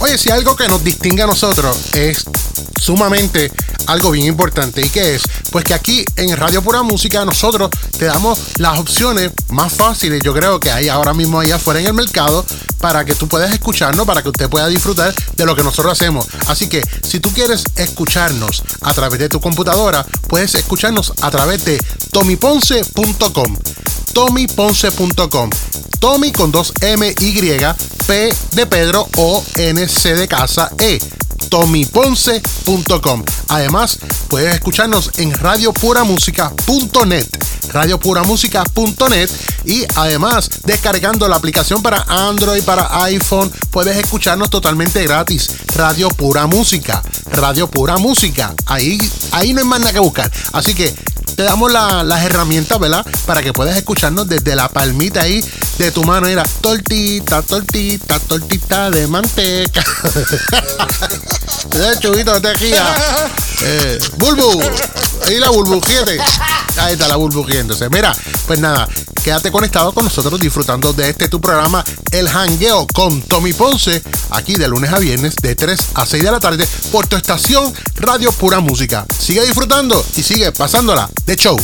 Oye, si algo que nos distingue a nosotros es sumamente algo bien importante. ¿Y qué es? Pues que aquí en Radio Pura Música nosotros te damos las opciones más fáciles, yo creo que hay ahora mismo allá afuera en el mercado, para que tú puedas escucharnos, para que usted pueda disfrutar de lo que nosotros hacemos. Así que si tú quieres escucharnos a través de tu computadora, puedes escucharnos a través de tomiponce.com. tomiponce.com. Tommy con dos M Y, P de Pedro O N C de casa E tomiponce.com. Además, puedes escucharnos en radiopuramusica.net, radiopuramusica.net y además descargando la aplicación para Android, para iPhone, puedes escucharnos totalmente gratis. Radio Pura Música, Radio Pura Música. Ahí, ahí no hay más nada que buscar. Así que te damos las herramientas, ¿verdad? Para que puedas escucharnos desde la palmita ahí de tu mano. Era tortita, tortita, tortita de manteca. de chubito de tejía. Eh, bulbu. Ahí la burbujiente. Ahí está la burbujiéndose. Mira, pues nada, quédate conectado con nosotros disfrutando de este tu programa, El Hangueo con Tommy Ponce, aquí de lunes a viernes de 3 a 6 de la tarde por tu estación Radio Pura Música. Sigue disfrutando y sigue pasándola de show.